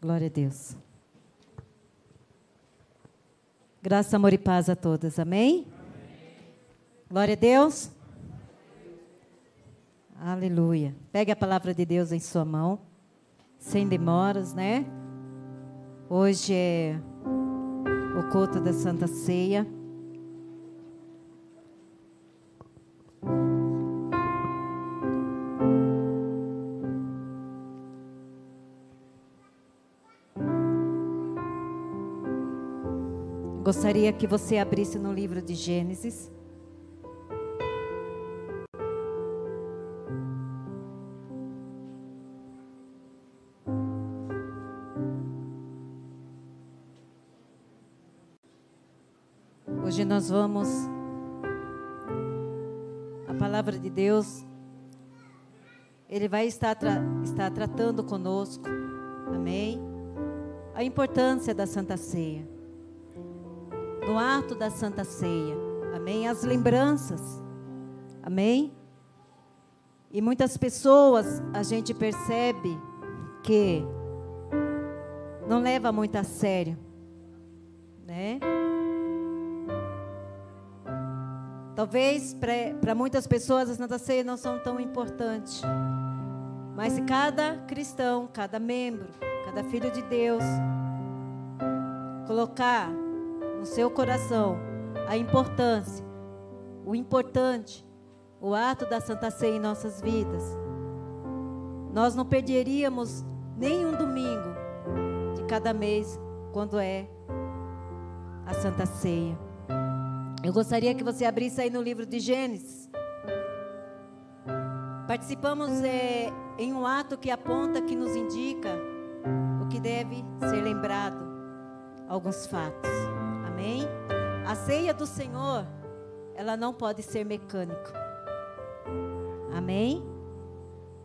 Glória a Deus. Graça, amor e paz a todas. Amém? Amém. Glória a Deus. Aleluia. Pegue a palavra de Deus em sua mão, sem demoras, né? Hoje é o culto da Santa Ceia. Gostaria que você abrisse no livro de Gênesis. Hoje nós vamos. A palavra de Deus. Ele vai estar, tra estar tratando conosco. Amém? A importância da Santa Ceia no ato da Santa Ceia. Amém? As lembranças. Amém? E muitas pessoas a gente percebe que não leva muito a sério, né? Talvez para muitas pessoas a Santa Ceia não são tão importantes. Mas se cada cristão, cada membro, cada filho de Deus colocar no seu coração a importância, o importante, o ato da Santa Ceia em nossas vidas, nós não perderíamos nem um domingo de cada mês quando é a Santa Ceia. Eu gostaria que você abrisse aí no livro de Gênesis. Participamos é, em um ato que aponta, que nos indica o que deve ser lembrado, alguns fatos. Amém? A ceia do Senhor, ela não pode ser mecânica. Amém?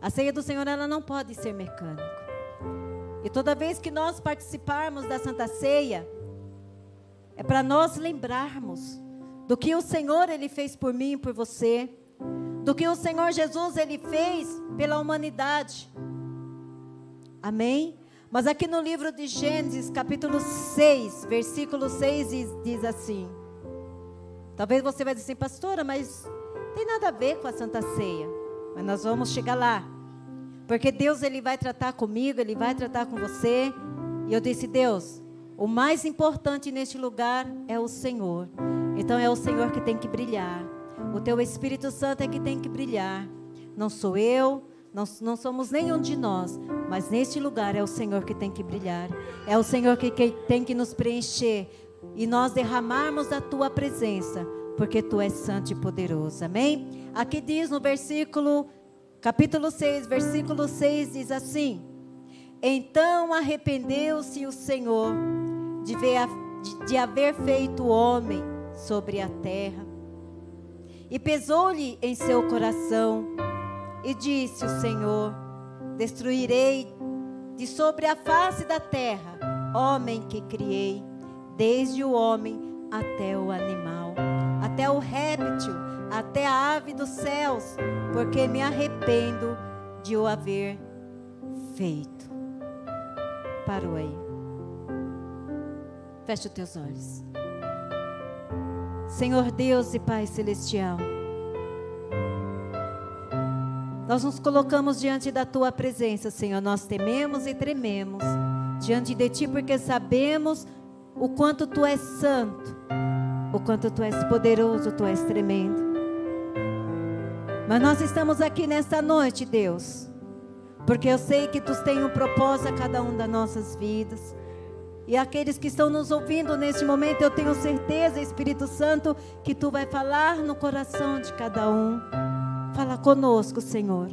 A ceia do Senhor, ela não pode ser mecânica. E toda vez que nós participarmos da Santa Ceia, é para nós lembrarmos do que o Senhor ele fez por mim e por você, do que o Senhor Jesus ele fez pela humanidade. Amém? Mas aqui no livro de Gênesis, capítulo 6, versículo 6, diz assim: Talvez você vai dizer assim, pastora, mas tem nada a ver com a Santa Ceia. Mas nós vamos chegar lá. Porque Deus ele vai tratar comigo, ele vai tratar com você. E eu disse, Deus, o mais importante neste lugar é o Senhor. Então é o Senhor que tem que brilhar. O teu Espírito Santo é que tem que brilhar. Não sou eu, não, não somos nenhum de nós, mas neste lugar é o Senhor que tem que brilhar, é o Senhor que, que tem que nos preencher e nós derramarmos a tua presença, porque tu és santo e poderoso. Amém? Aqui diz no versículo, capítulo 6, versículo 6 diz assim: Então arrependeu-se o Senhor de, ver, de, de haver feito homem sobre a terra, e pesou-lhe em seu coração e disse o Senhor: Destruirei de sobre a face da terra homem que criei, desde o homem até o animal, até o réptil, até a ave dos céus, porque me arrependo de o haver feito. Parou aí. Feche os teus olhos. Senhor Deus e Pai Celestial. Nós nos colocamos diante da tua presença, Senhor. Nós tememos e trememos diante de ti porque sabemos o quanto tu és santo, o quanto tu és poderoso, tu és tremendo. Mas nós estamos aqui nesta noite, Deus, porque eu sei que tu tens um propósito a cada um das nossas vidas. E aqueles que estão nos ouvindo neste momento, eu tenho certeza, Espírito Santo, que tu vai falar no coração de cada um. Fala conosco, Senhor.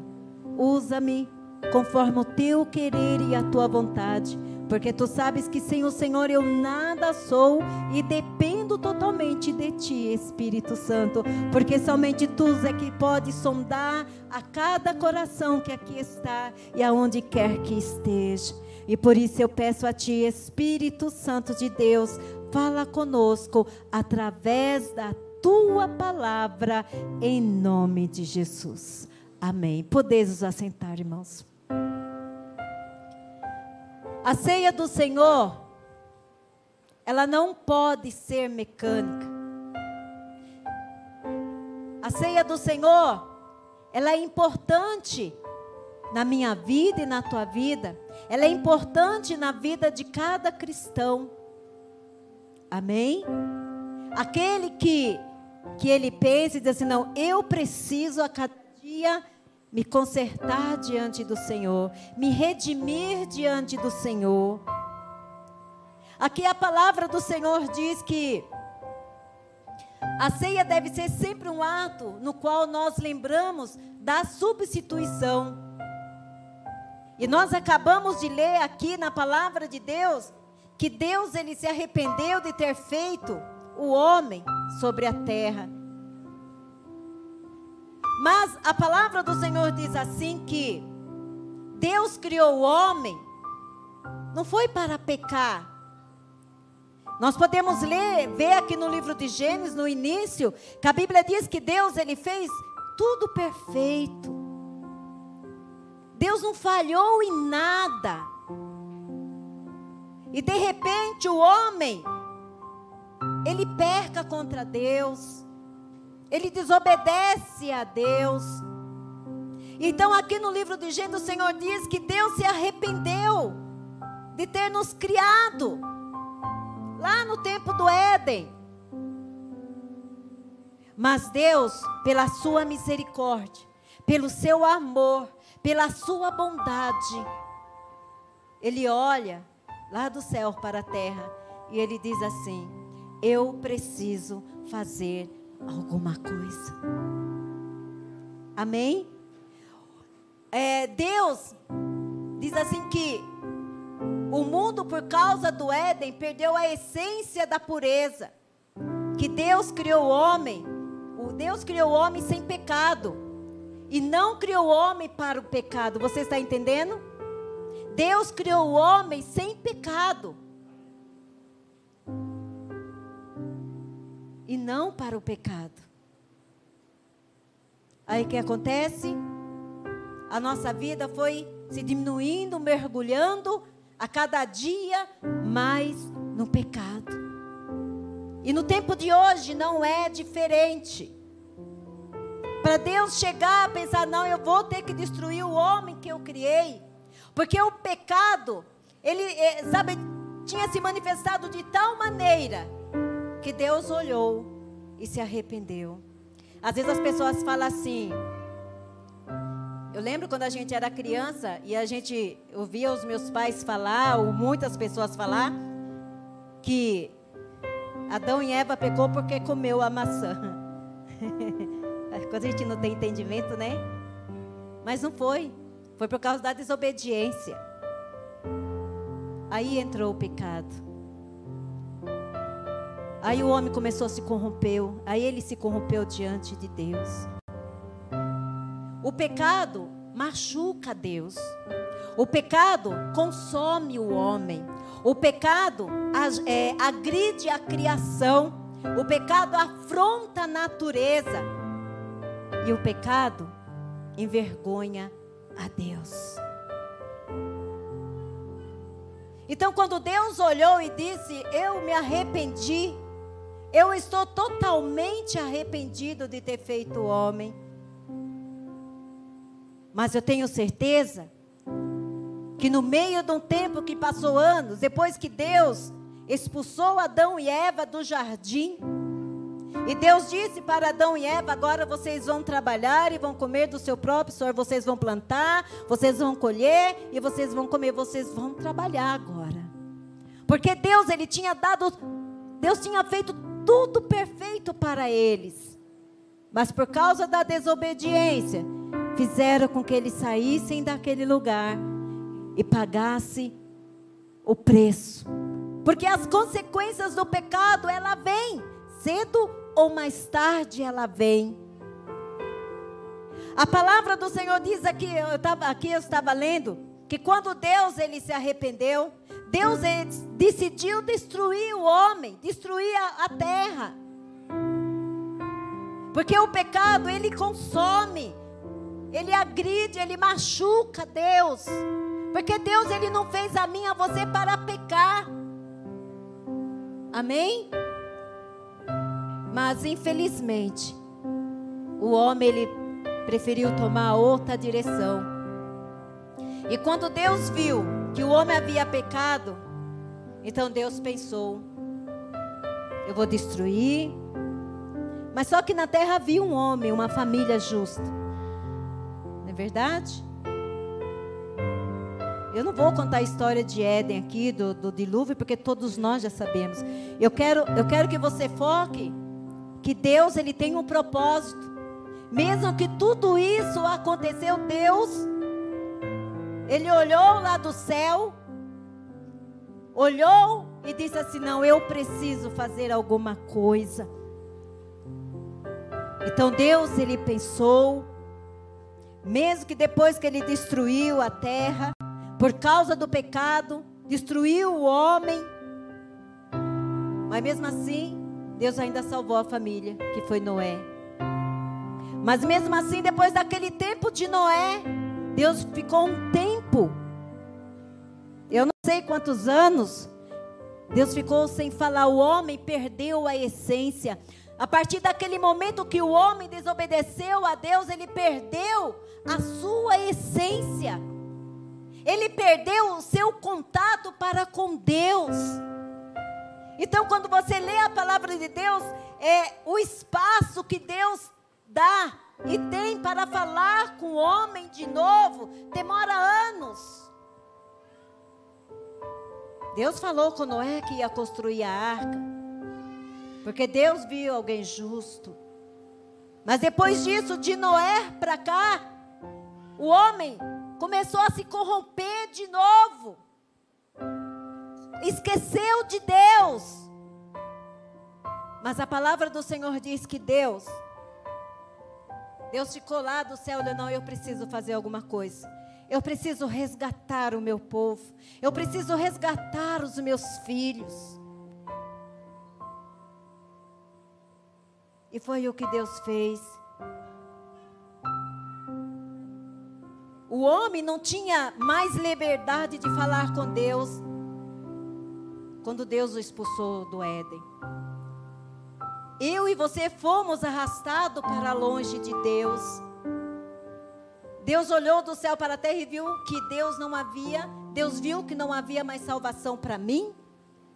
Usa-me conforme o teu querer e a tua vontade, porque tu sabes que sem o Senhor eu nada sou e dependo totalmente de ti, Espírito Santo, porque somente tu é que pode sondar a cada coração que aqui está e aonde quer que esteja. E por isso eu peço a ti, Espírito Santo de Deus, fala conosco através da tua palavra, em nome de Jesus. Amém. Podeis os assentar, irmãos. A ceia do Senhor, ela não pode ser mecânica. A ceia do Senhor, ela é importante na minha vida e na tua vida. Ela é importante na vida de cada cristão. Amém? Aquele que que ele pense e diz assim: não, eu preciso a cada dia me consertar diante do Senhor, me redimir diante do Senhor. Aqui a palavra do Senhor diz que a ceia deve ser sempre um ato no qual nós lembramos da substituição. E nós acabamos de ler aqui na palavra de Deus que Deus ele se arrependeu de ter feito o homem sobre a terra. Mas a palavra do Senhor diz assim que Deus criou o homem não foi para pecar. Nós podemos ler, ver aqui no livro de Gênesis, no início, que a Bíblia diz que Deus ele fez tudo perfeito. Deus não falhou em nada. E de repente o homem ele perca contra Deus, ele desobedece a Deus. Então, aqui no livro de Gênesis, o Senhor diz que Deus se arrependeu de ter nos criado lá no tempo do Éden. Mas Deus, pela sua misericórdia, pelo seu amor, pela sua bondade, Ele olha lá do céu para a terra e Ele diz assim: Eu preciso fazer alguma coisa. Amém? É, Deus diz assim que o mundo, por causa do Éden, perdeu a essência da pureza. Que Deus criou o homem, o Deus criou o homem sem pecado. E não criou o homem para o pecado. Você está entendendo? Deus criou o homem sem pecado. E não para o pecado. Aí o que acontece? A nossa vida foi se diminuindo, mergulhando a cada dia mais no pecado. E no tempo de hoje não é diferente. Para Deus chegar a pensar, não, eu vou ter que destruir o homem que eu criei. Porque o pecado, ele, é, sabe, tinha se manifestado de tal maneira que Deus olhou e se arrependeu. Às vezes as pessoas falam assim, eu lembro quando a gente era criança e a gente ouvia os meus pais falar, ou muitas pessoas falar, que Adão e Eva pecou porque comeu a maçã. quando a gente não tem entendimento, né? Mas não foi. Foi por causa da desobediência. Aí entrou o pecado. Aí o homem começou a se corromper. Aí ele se corrompeu diante de Deus. O pecado machuca Deus. O pecado consome o homem. O pecado é, agride a criação. O pecado afronta a natureza. E o pecado envergonha a Deus. Então, quando Deus olhou e disse: Eu me arrependi, eu estou totalmente arrependido de ter feito homem. Mas eu tenho certeza que no meio de um tempo que passou anos, depois que Deus expulsou Adão e Eva do jardim, e Deus disse para Adão e Eva: agora vocês vão trabalhar e vão comer do seu próprio suor, vocês vão plantar, vocês vão colher e vocês vão comer, vocês vão trabalhar agora. Porque Deus, Ele tinha dado, Deus tinha feito tudo perfeito para eles. Mas por causa da desobediência, fizeram com que eles saíssem daquele lugar e pagassem o preço. Porque as consequências do pecado, ela vem cedo ou mais tarde ela vem. A palavra do Senhor diz aqui, eu tava, aqui eu estava lendo, que quando Deus ele se arrependeu, Deus decidiu destruir o homem, destruir a, a terra. Porque o pecado ele consome, ele agride, ele machuca Deus. Porque Deus ele não fez a mim a você para pecar. Amém? Mas infelizmente, o homem ele preferiu tomar outra direção. E quando Deus viu que o homem havia pecado, então Deus pensou: eu vou destruir. Mas só que na terra havia um homem, uma família justa. Não é verdade? Eu não vou contar a história de Éden aqui, do, do dilúvio, porque todos nós já sabemos. Eu quero, eu quero que você foque que Deus ele tem um propósito. Mesmo que tudo isso aconteceu, Deus, Ele olhou lá do céu, olhou e disse assim: Não, eu preciso fazer alguma coisa. Então Deus, Ele pensou, mesmo que depois que Ele destruiu a terra, por causa do pecado, destruiu o homem, mas mesmo assim, Deus ainda salvou a família, que foi Noé. Mas mesmo assim, depois daquele tempo de Noé, Deus ficou um tempo, eu não sei quantos anos, Deus ficou sem falar, o homem perdeu a essência. A partir daquele momento que o homem desobedeceu a Deus, ele perdeu a sua essência. Ele perdeu o seu contato para com Deus. Então, quando você lê a palavra de Deus, é o espaço que Deus dá e tem para falar com o homem de novo, demora anos. Deus falou com Noé que ia construir a arca, porque Deus viu alguém justo. Mas depois disso, de Noé para cá, o homem começou a se corromper de novo. Esqueceu de Deus. Mas a palavra do Senhor diz que Deus Deus ficou lá do céu, olha, não, eu preciso fazer alguma coisa. Eu preciso resgatar o meu povo. Eu preciso resgatar os meus filhos. E foi o que Deus fez. O homem não tinha mais liberdade de falar com Deus quando Deus o expulsou do Éden eu e você fomos arrastados para longe de Deus. Deus olhou do céu para a terra e viu que Deus não havia, Deus viu que não havia mais salvação para mim,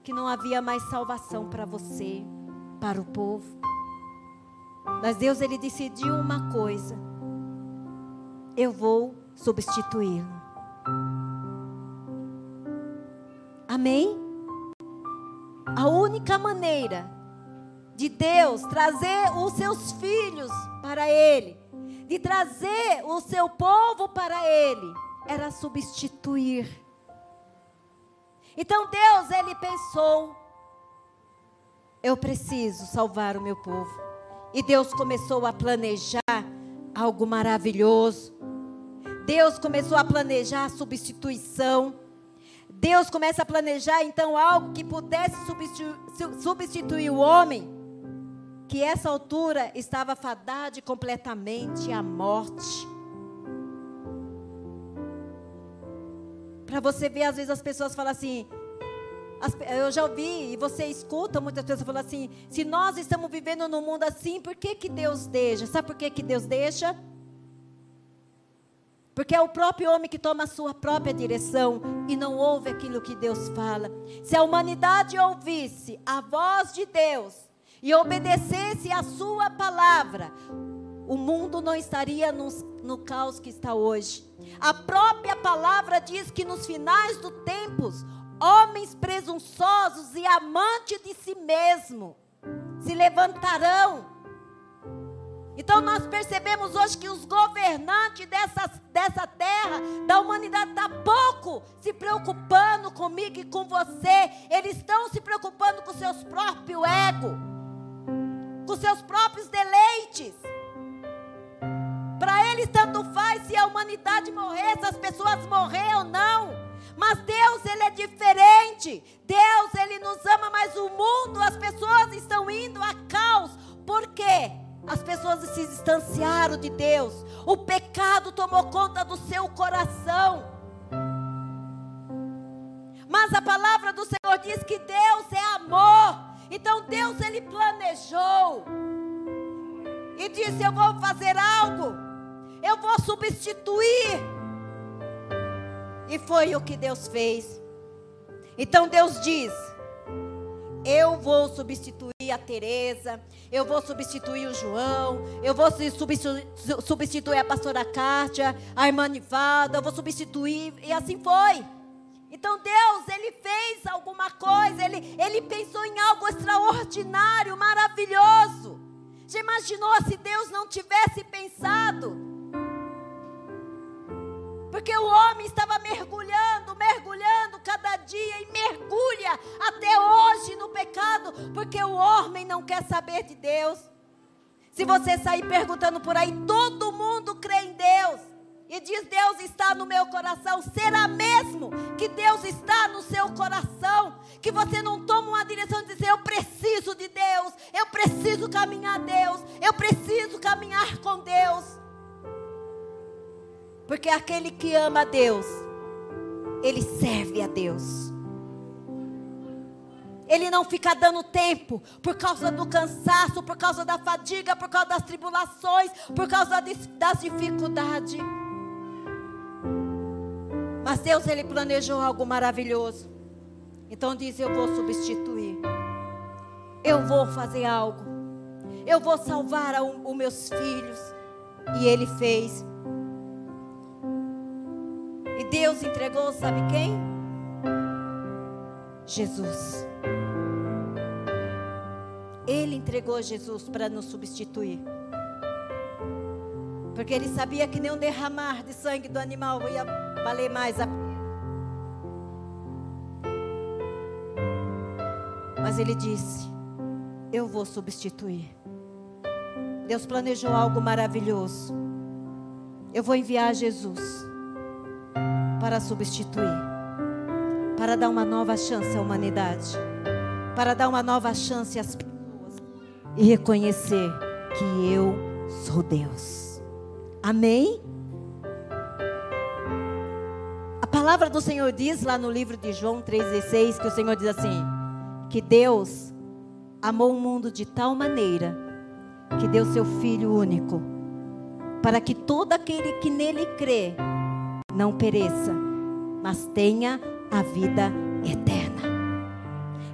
que não havia mais salvação para você, para o povo. Mas Deus ele decidiu uma coisa: eu vou substituí-lo. Amém? A única maneira de Deus trazer os seus filhos para Ele, de trazer o seu povo para Ele, era substituir. Então Deus, Ele pensou: eu preciso salvar o meu povo. E Deus começou a planejar algo maravilhoso. Deus começou a planejar a substituição. Deus começa a planejar então algo que pudesse substituir, o homem que essa altura estava fadada completamente à morte. Para você ver, às vezes as pessoas falam assim, eu já ouvi e você escuta muitas pessoas falando assim: se nós estamos vivendo num mundo assim, por que, que Deus deixa? Sabe por que, que Deus deixa? Porque é o próprio homem que toma a sua própria direção e não ouve aquilo que Deus fala. Se a humanidade ouvisse a voz de Deus, e obedecesse a sua palavra, o mundo não estaria no, no caos que está hoje. A própria palavra diz que nos finais dos tempos, homens presunçosos e amantes de si mesmo se levantarão. Então nós percebemos hoje que os governantes dessa, dessa terra, da humanidade, estão tá pouco se preocupando comigo e com você. Eles estão se preocupando com seus próprios egos com seus próprios deleites. Para eles tanto faz se a humanidade morrer, se as pessoas morrer ou não. Mas Deus, ele é diferente. Deus, ele nos ama, mas o mundo, as pessoas estão indo a caos. Por quê? As pessoas se distanciaram de Deus. O pecado tomou conta do seu coração. Mas a palavra do Senhor diz que Deus é amor. Então Deus ele planejou e disse: Eu vou fazer algo, eu vou substituir. E foi o que Deus fez. Então Deus diz: Eu vou substituir a Teresa, eu vou substituir o João, eu vou substituir, substituir a pastora Kátia, a irmã Nivada, eu vou substituir, e assim foi. Então Deus, Ele fez alguma coisa, Ele, Ele pensou em algo extraordinário, maravilhoso. Já imaginou se Deus não tivesse pensado? Porque o homem estava mergulhando, mergulhando cada dia e mergulha até hoje no pecado, porque o homem não quer saber de Deus. Se você sair perguntando por aí, todo mundo crê em Deus. E diz: Deus está no meu coração. Será mesmo que Deus está no seu coração? Que você não toma uma direção de dizer: Eu preciso de Deus, eu preciso caminhar a Deus, eu preciso caminhar com Deus. Porque aquele que ama a Deus, ele serve a Deus. Ele não fica dando tempo por causa do cansaço, por causa da fadiga, por causa das tribulações, por causa das dificuldades. Mas Deus ele planejou algo maravilhoso. Então diz: Eu vou substituir. Eu vou fazer algo. Eu vou salvar os meus filhos. E ele fez. E Deus entregou, sabe quem? Jesus. Ele entregou Jesus para nos substituir. Porque ele sabia que nem um derramar de sangue do animal ia valer mais a Mas ele disse: Eu vou substituir. Deus planejou algo maravilhoso. Eu vou enviar Jesus para substituir, para dar uma nova chance à humanidade, para dar uma nova chance às pessoas e reconhecer que eu sou Deus. Amém? A palavra do Senhor diz lá no livro de João 3,16 que o Senhor diz assim: que Deus amou o mundo de tal maneira que deu seu Filho único, para que todo aquele que nele crê não pereça, mas tenha a vida eterna.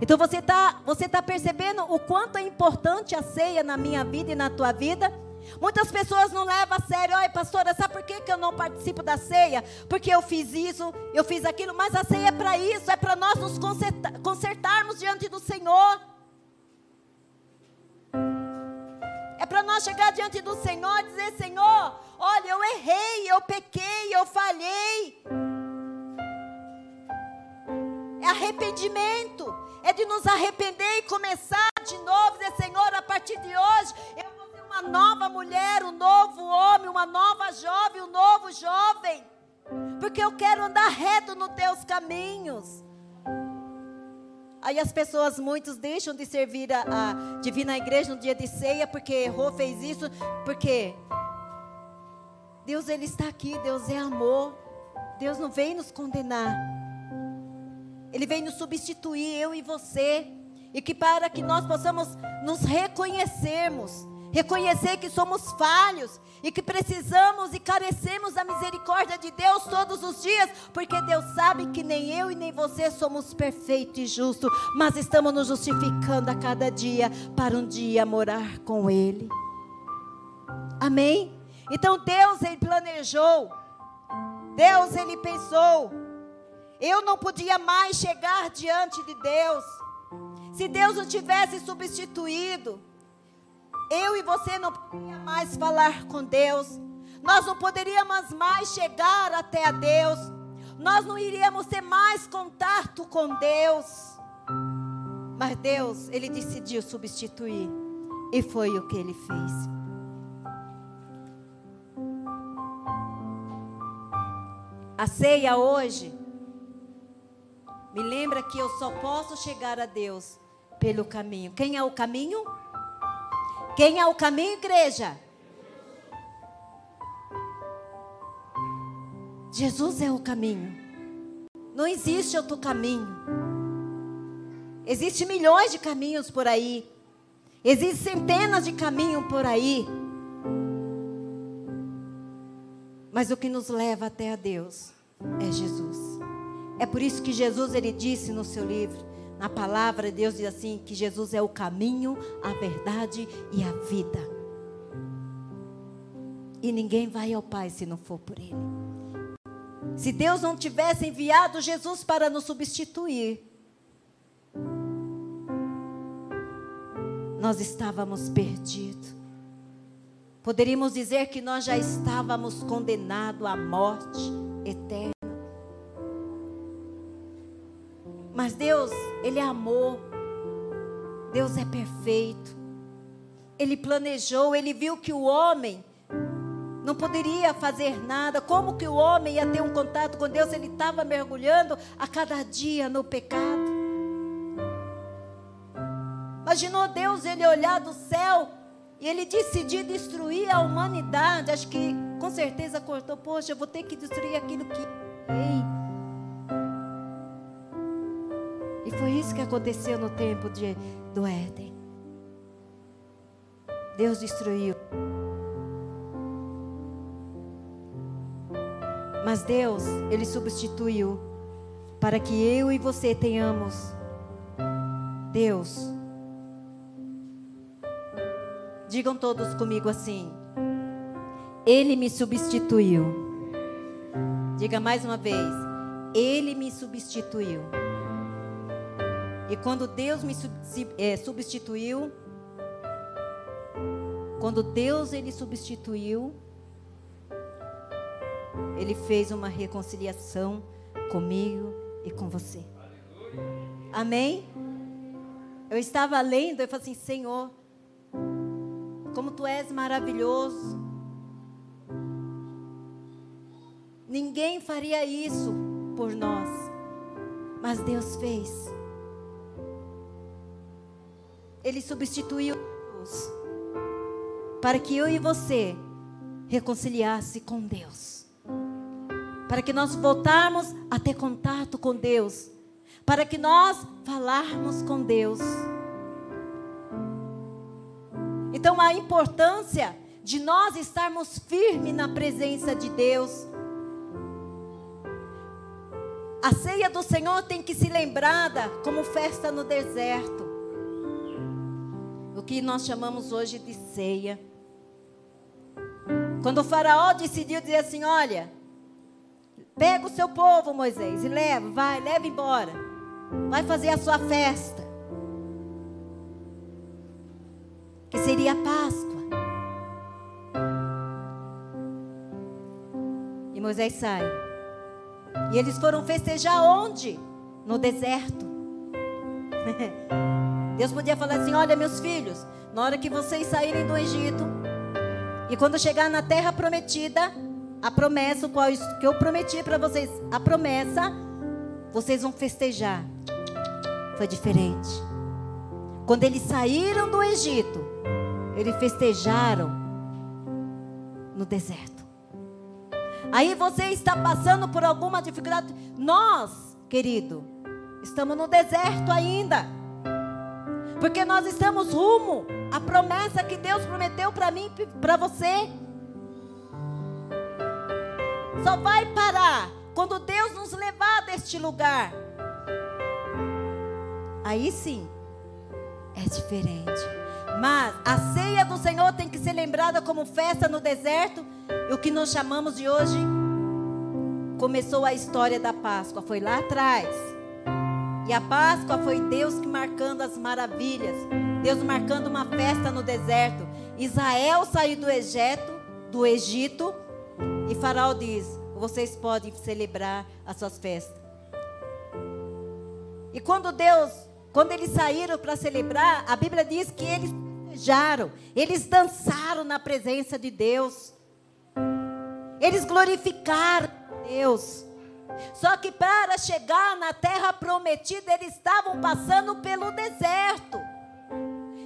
Então você está você tá percebendo o quanto é importante a ceia na minha vida e na tua vida? Muitas pessoas não levam a sério, olha pastora, sabe por que, que eu não participo da ceia? Porque eu fiz isso, eu fiz aquilo, mas a ceia é para isso, é para nós nos consertar, consertarmos diante do Senhor. É para nós chegar diante do Senhor e dizer: Senhor, olha, eu errei, eu pequei, eu falhei. É arrependimento, é de nos arrepender e começar de novo, dizer: Senhor, a partir de hoje, eu uma nova mulher, um novo homem, uma nova jovem, um novo jovem, porque eu quero andar reto nos teus caminhos. Aí as pessoas, muitos deixam de servir a, a, igreja no dia de ceia porque errou, fez isso, porque Deus ele está aqui, Deus é amor. Deus não vem nos condenar. Ele vem nos substituir eu e você, e que para que nós possamos nos reconhecermos reconhecer que somos falhos e que precisamos e carecemos da misericórdia de Deus todos os dias, porque Deus sabe que nem eu e nem você somos perfeitos e justos, mas estamos nos justificando a cada dia para um dia morar com Ele. Amém? Então Deus ele planejou, Deus ele pensou. Eu não podia mais chegar diante de Deus se Deus não tivesse substituído eu e você não poderíamos mais falar com Deus, nós não poderíamos mais chegar até a Deus, nós não iríamos ter mais contato com Deus. Mas Deus, Ele decidiu substituir, e foi o que Ele fez. A ceia hoje me lembra que eu só posso chegar a Deus pelo caminho. Quem é o caminho? Quem é o caminho, igreja? Jesus é o caminho. Não existe outro caminho. Existem milhões de caminhos por aí. Existem centenas de caminhos por aí. Mas o que nos leva até a Deus é Jesus. É por isso que Jesus ele disse no seu livro, na palavra Deus diz assim que Jesus é o caminho, a verdade e a vida. E ninguém vai ao Pai se não for por ele. Se Deus não tivesse enviado Jesus para nos substituir, nós estávamos perdidos. Poderíamos dizer que nós já estávamos condenados à morte eterna. Mas Deus, Ele é amor. Deus é perfeito. Ele planejou, Ele viu que o homem não poderia fazer nada. Como que o homem ia ter um contato com Deus? Ele estava mergulhando a cada dia no pecado. Imaginou Deus ele olhar do céu e ele decidir destruir a humanidade. Acho que com certeza cortou. Poxa, eu vou ter que destruir aquilo que. Ei. E foi isso que aconteceu no tempo de, do Éden. Deus destruiu. Mas Deus, Ele substituiu para que eu e você tenhamos Deus Digam todos comigo assim: Ele me substituiu. Diga mais uma vez: Ele me substituiu. E quando Deus me é, substituiu, quando Deus ele substituiu, ele fez uma reconciliação comigo e com você. Amém? Eu estava lendo, eu falei assim, Senhor, como tu és maravilhoso. Ninguém faria isso por nós, mas Deus fez. Ele substituiu Deus para que eu e você reconciliasse com Deus. Para que nós voltarmos a ter contato com Deus. Para que nós falarmos com Deus. Então, a importância de nós estarmos firmes na presença de Deus. A ceia do Senhor tem que ser lembrada como festa no deserto. O que nós chamamos hoje de ceia. Quando o faraó decidiu dizer assim: Olha, pega o seu povo, Moisés, e leva, vai, leva embora. Vai fazer a sua festa. que seria a Páscoa. E Moisés sai. E eles foram festejar onde? No deserto. Deus podia falar assim: Olha, meus filhos, na hora que vocês saírem do Egito, e quando chegar na terra prometida, a promessa, qual que eu prometi para vocês, a promessa, vocês vão festejar. Foi diferente. Quando eles saíram do Egito, eles festejaram no deserto. Aí você está passando por alguma dificuldade. Nós, querido, estamos no deserto ainda. Porque nós estamos rumo à promessa que Deus prometeu para mim e para você. Só vai parar quando Deus nos levar deste lugar. Aí sim, é diferente. Mas a ceia do Senhor tem que ser lembrada como festa no deserto. E o que nós chamamos de hoje começou a história da Páscoa, foi lá atrás. E a Páscoa foi Deus que marcando as maravilhas, Deus marcando uma festa no deserto. Israel saiu do Egito, do Egito, e Faraó diz: "Vocês podem celebrar as suas festas". E quando Deus, quando eles saíram para celebrar, a Bíblia diz que eles festejaram, eles dançaram na presença de Deus, eles glorificaram Deus. Só que para chegar na terra prometida, eles estavam passando pelo deserto.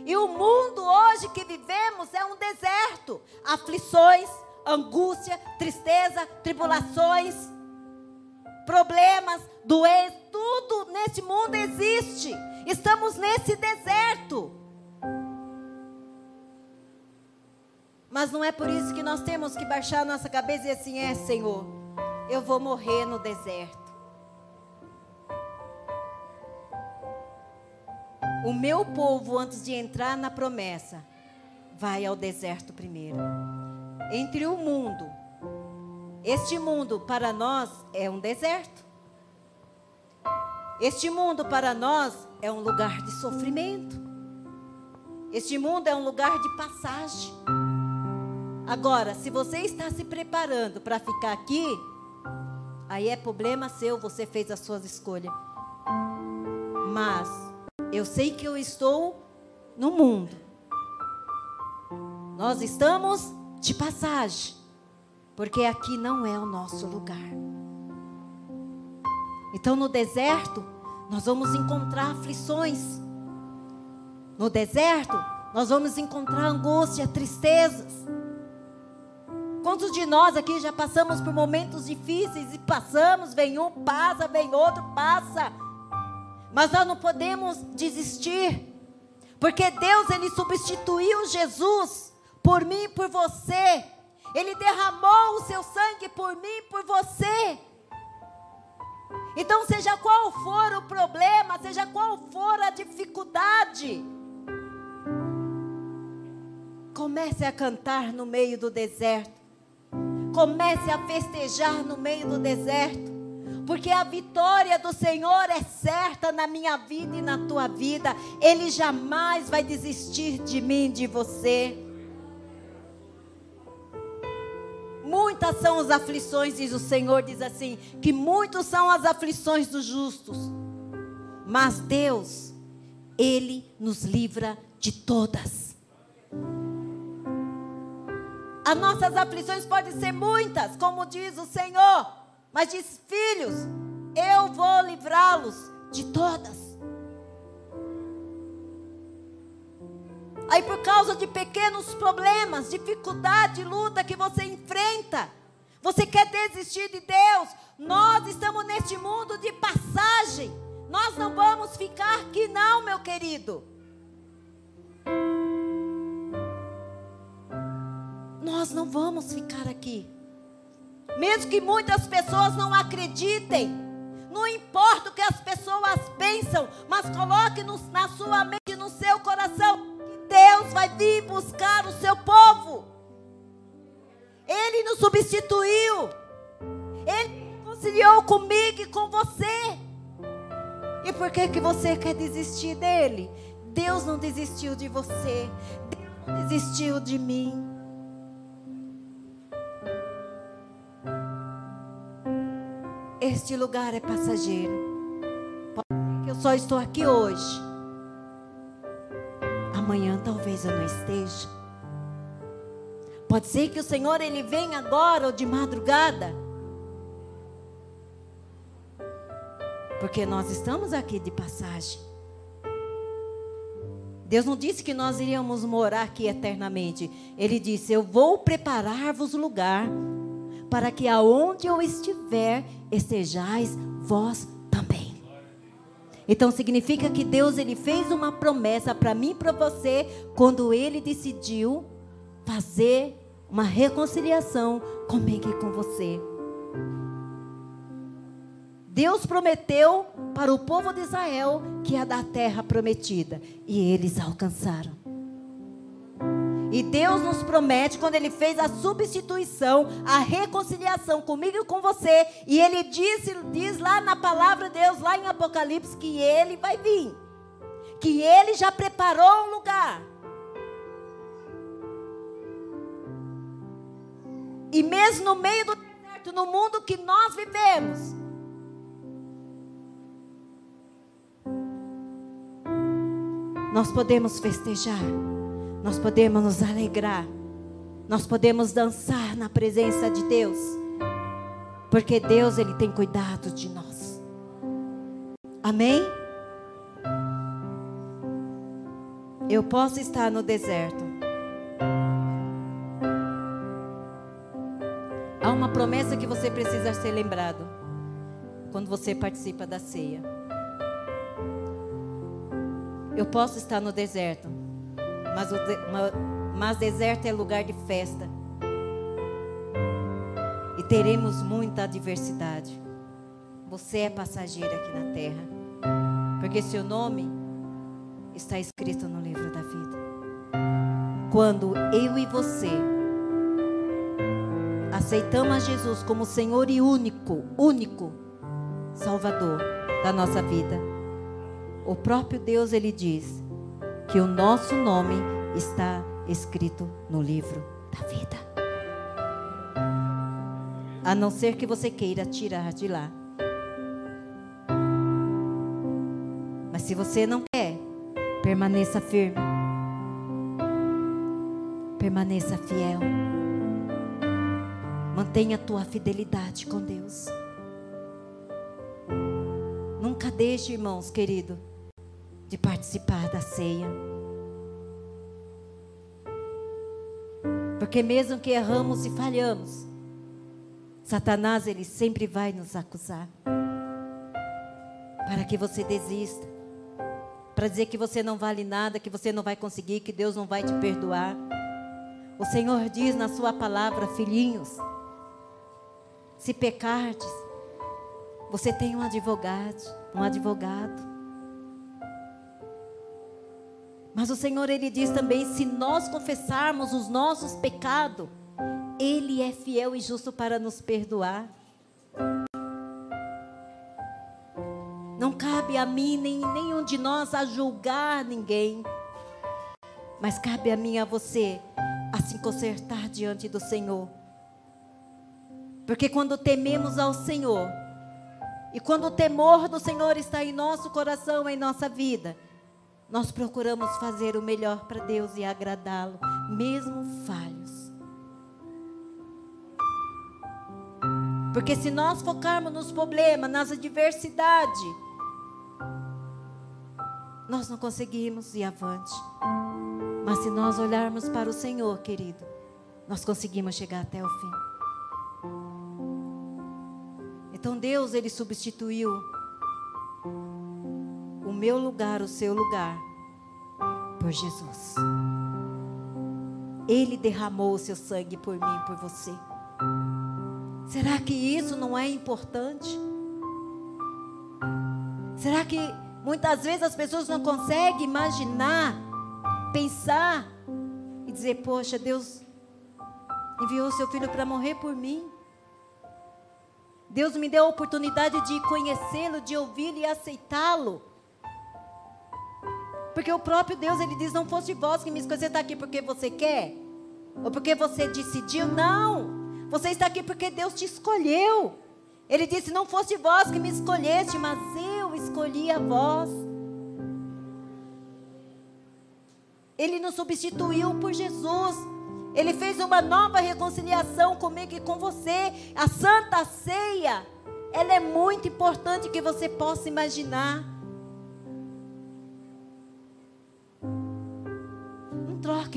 E o mundo hoje que vivemos é um deserto aflições, angústia, tristeza, tribulações, problemas, doenças, tudo nesse mundo existe. Estamos nesse deserto. Mas não é por isso que nós temos que baixar nossa cabeça e assim é, Senhor, eu vou morrer no deserto. O meu povo, antes de entrar na promessa, vai ao deserto primeiro. Entre o mundo, este mundo para nós é um deserto. Este mundo para nós é um lugar de sofrimento. Este mundo é um lugar de passagem. Agora, se você está se preparando para ficar aqui, aí é problema seu, você fez as suas escolhas. Mas eu sei que eu estou no mundo. Nós estamos de passagem, porque aqui não é o nosso lugar. Então, no deserto, nós vamos encontrar aflições. No deserto, nós vamos encontrar angústia, tristezas. Quantos de nós aqui já passamos por momentos difíceis e passamos, vem um, passa, vem outro, passa. Mas nós não podemos desistir. Porque Deus ele substituiu Jesus por mim e por você. Ele derramou o seu sangue por mim e por você. Então, seja qual for o problema, seja qual for a dificuldade, comece a cantar no meio do deserto. Comece a festejar no meio do deserto porque a vitória do Senhor é certa na minha vida e na tua vida. Ele jamais vai desistir de mim, de você. Muitas são as aflições, diz o Senhor, diz assim, que muitos são as aflições dos justos. Mas Deus, ele nos livra de todas. As nossas aflições podem ser muitas, como diz o Senhor. Mas diz: Filhos, eu vou livrá-los de todas. Aí, por causa de pequenos problemas, dificuldade, luta que você enfrenta, você quer desistir de Deus. Nós estamos neste mundo de passagem. Nós não vamos ficar aqui, não, meu querido. Nós não vamos ficar aqui. Mesmo que muitas pessoas não acreditem, não importa o que as pessoas pensam, mas coloque no, na sua mente, no seu coração, que Deus vai vir buscar o seu povo. Ele nos substituiu. Ele conciliou comigo e com você. E por que que você quer desistir dele? Deus não desistiu de você. Deus não desistiu de mim. Este lugar é passageiro. Eu só estou aqui hoje. Amanhã talvez eu não esteja. Pode ser que o Senhor ele venha agora ou de madrugada. Porque nós estamos aqui de passagem. Deus não disse que nós iríamos morar aqui eternamente. Ele disse: Eu vou preparar-vos lugar para que aonde eu estiver, estejais vós também. Então significa que Deus ele fez uma promessa para mim e para você quando ele decidiu fazer uma reconciliação comigo e com você. Deus prometeu para o povo de Israel que ia dar a terra prometida e eles alcançaram. E Deus nos promete, quando Ele fez a substituição, a reconciliação comigo e com você, e Ele disse, diz lá na palavra de Deus, lá em Apocalipse, que Ele vai vir, que Ele já preparou um lugar. E mesmo no meio do deserto, no mundo que nós vivemos, nós podemos festejar nós podemos nos alegrar, nós podemos dançar na presença de Deus, porque Deus ele tem cuidado de nós. Amém? Eu posso estar no deserto. Há uma promessa que você precisa ser lembrado quando você participa da ceia. Eu posso estar no deserto, mas, o de, mas deserto é lugar de festa. E teremos muita adversidade. Você é passageiro aqui na terra, porque seu nome está escrito no livro da vida. Quando eu e você aceitamos a Jesus como Senhor e único, único Salvador da nossa vida, o próprio Deus ele diz que o nosso nome está escrito no livro da vida. A não ser que você queira tirar de lá. Mas se você não quer, permaneça firme. Permaneça fiel. Mantenha a tua fidelidade com Deus. Nunca deixe, irmãos, querido, de participar da ceia. Porque mesmo que erramos e falhamos, Satanás ele sempre vai nos acusar. Para que você desista. Para dizer que você não vale nada, que você não vai conseguir, que Deus não vai te perdoar. O Senhor diz na sua palavra, filhinhos, se pecardes, você tem um advogado, um advogado. Mas o Senhor ele diz também, se nós confessarmos os nossos pecados, ele é fiel e justo para nos perdoar. Não cabe a mim nem nenhum de nós a julgar ninguém. Mas cabe a mim e a você a se consertar diante do Senhor. Porque quando tememos ao Senhor, e quando o temor do Senhor está em nosso coração, em nossa vida, nós procuramos fazer o melhor para Deus e agradá-lo, mesmo falhos. Porque se nós focarmos nos problemas, nas adversidades, nós não conseguimos ir avante. Mas se nós olharmos para o Senhor, querido, nós conseguimos chegar até o fim. Então Deus, Ele substituiu meu lugar, o seu lugar, por Jesus. Ele derramou o seu sangue por mim, por você. Será que isso não é importante? Será que muitas vezes as pessoas não conseguem imaginar, pensar e dizer: Poxa, Deus enviou o seu filho para morrer por mim? Deus me deu a oportunidade de conhecê-lo, de ouvi-lo e aceitá-lo. Porque o próprio Deus, ele diz: Não fosse vós que me escolheu. Você está aqui porque você quer? Ou porque você decidiu? Não. Você está aqui porque Deus te escolheu. Ele disse: Não fosse vós que me escolheste, mas eu escolhi a vós. Ele nos substituiu por Jesus. Ele fez uma nova reconciliação comigo e com você. A Santa Ceia, ela é muito importante que você possa imaginar.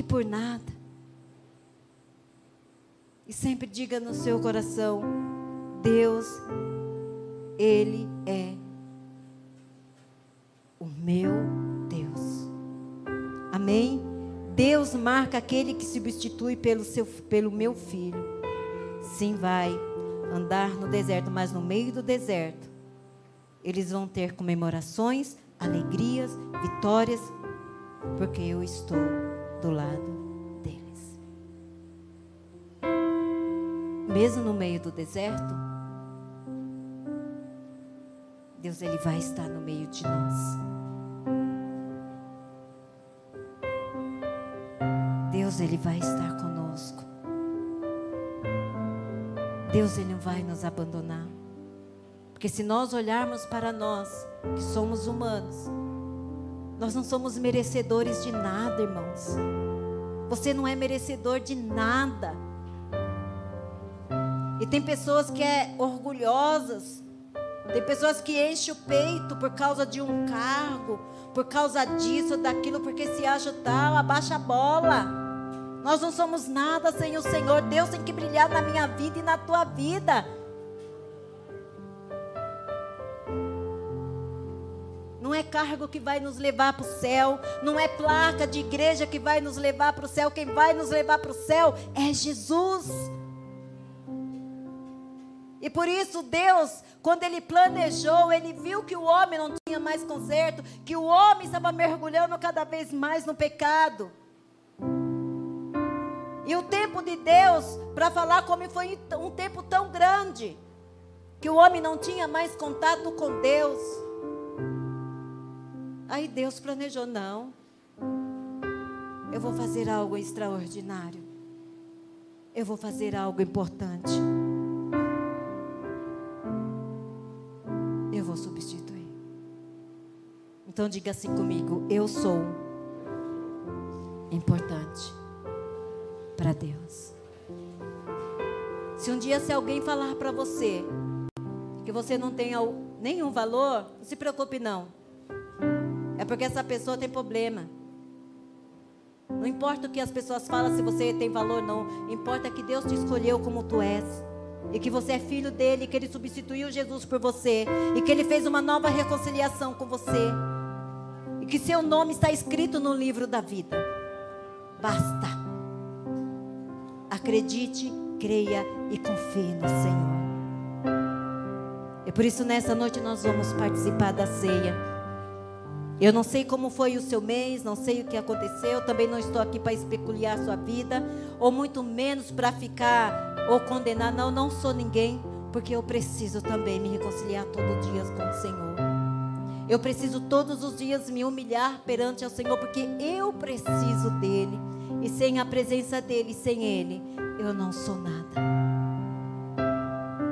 Por nada. E sempre diga no seu coração: Deus, Ele é o meu Deus. Amém? Deus marca aquele que substitui pelo, seu, pelo meu filho. Sim, vai andar no deserto, mas no meio do deserto, eles vão ter comemorações, alegrias, vitórias, porque eu estou do lado deles. Mesmo no meio do deserto, Deus ele vai estar no meio de nós. Deus ele vai estar conosco. Deus ele não vai nos abandonar. Porque se nós olharmos para nós, que somos humanos, nós não somos merecedores de nada, irmãos. Você não é merecedor de nada. E tem pessoas que é orgulhosas, tem pessoas que enchem o peito por causa de um cargo, por causa disso, daquilo, porque se acha tal, abaixa a bola. Nós não somos nada sem o Senhor. Deus tem que brilhar na minha vida e na tua vida. Cargo que vai nos levar para o céu, não é placa de igreja que vai nos levar para o céu. Quem vai nos levar para o céu é Jesus. E por isso Deus, quando Ele planejou, Ele viu que o homem não tinha mais conserto, que o homem estava mergulhando cada vez mais no pecado. E o tempo de Deus para falar como foi um tempo tão grande, que o homem não tinha mais contato com Deus. Aí Deus planejou: não, eu vou fazer algo extraordinário, eu vou fazer algo importante. eu vou substituir. Então diga assim comigo: eu sou importante para Deus. Se um dia se alguém falar para você que você não tem nenhum valor, não se preocupe não. É porque essa pessoa tem problema. Não importa o que as pessoas falam se você tem valor não, importa que Deus te escolheu como tu és e que você é filho dele, que ele substituiu Jesus por você, e que ele fez uma nova reconciliação com você, e que seu nome está escrito no livro da vida. Basta. Acredite, creia e confie no Senhor. E por isso nessa noite nós vamos participar da ceia. Eu não sei como foi o seu mês, não sei o que aconteceu, também não estou aqui para especular a sua vida, ou muito menos para ficar ou condenar. Não, não sou ninguém, porque eu preciso também me reconciliar todos os dias com o Senhor. Eu preciso todos os dias me humilhar perante ao Senhor, porque eu preciso dEle. E sem a presença dEle, sem Ele, eu não sou nada.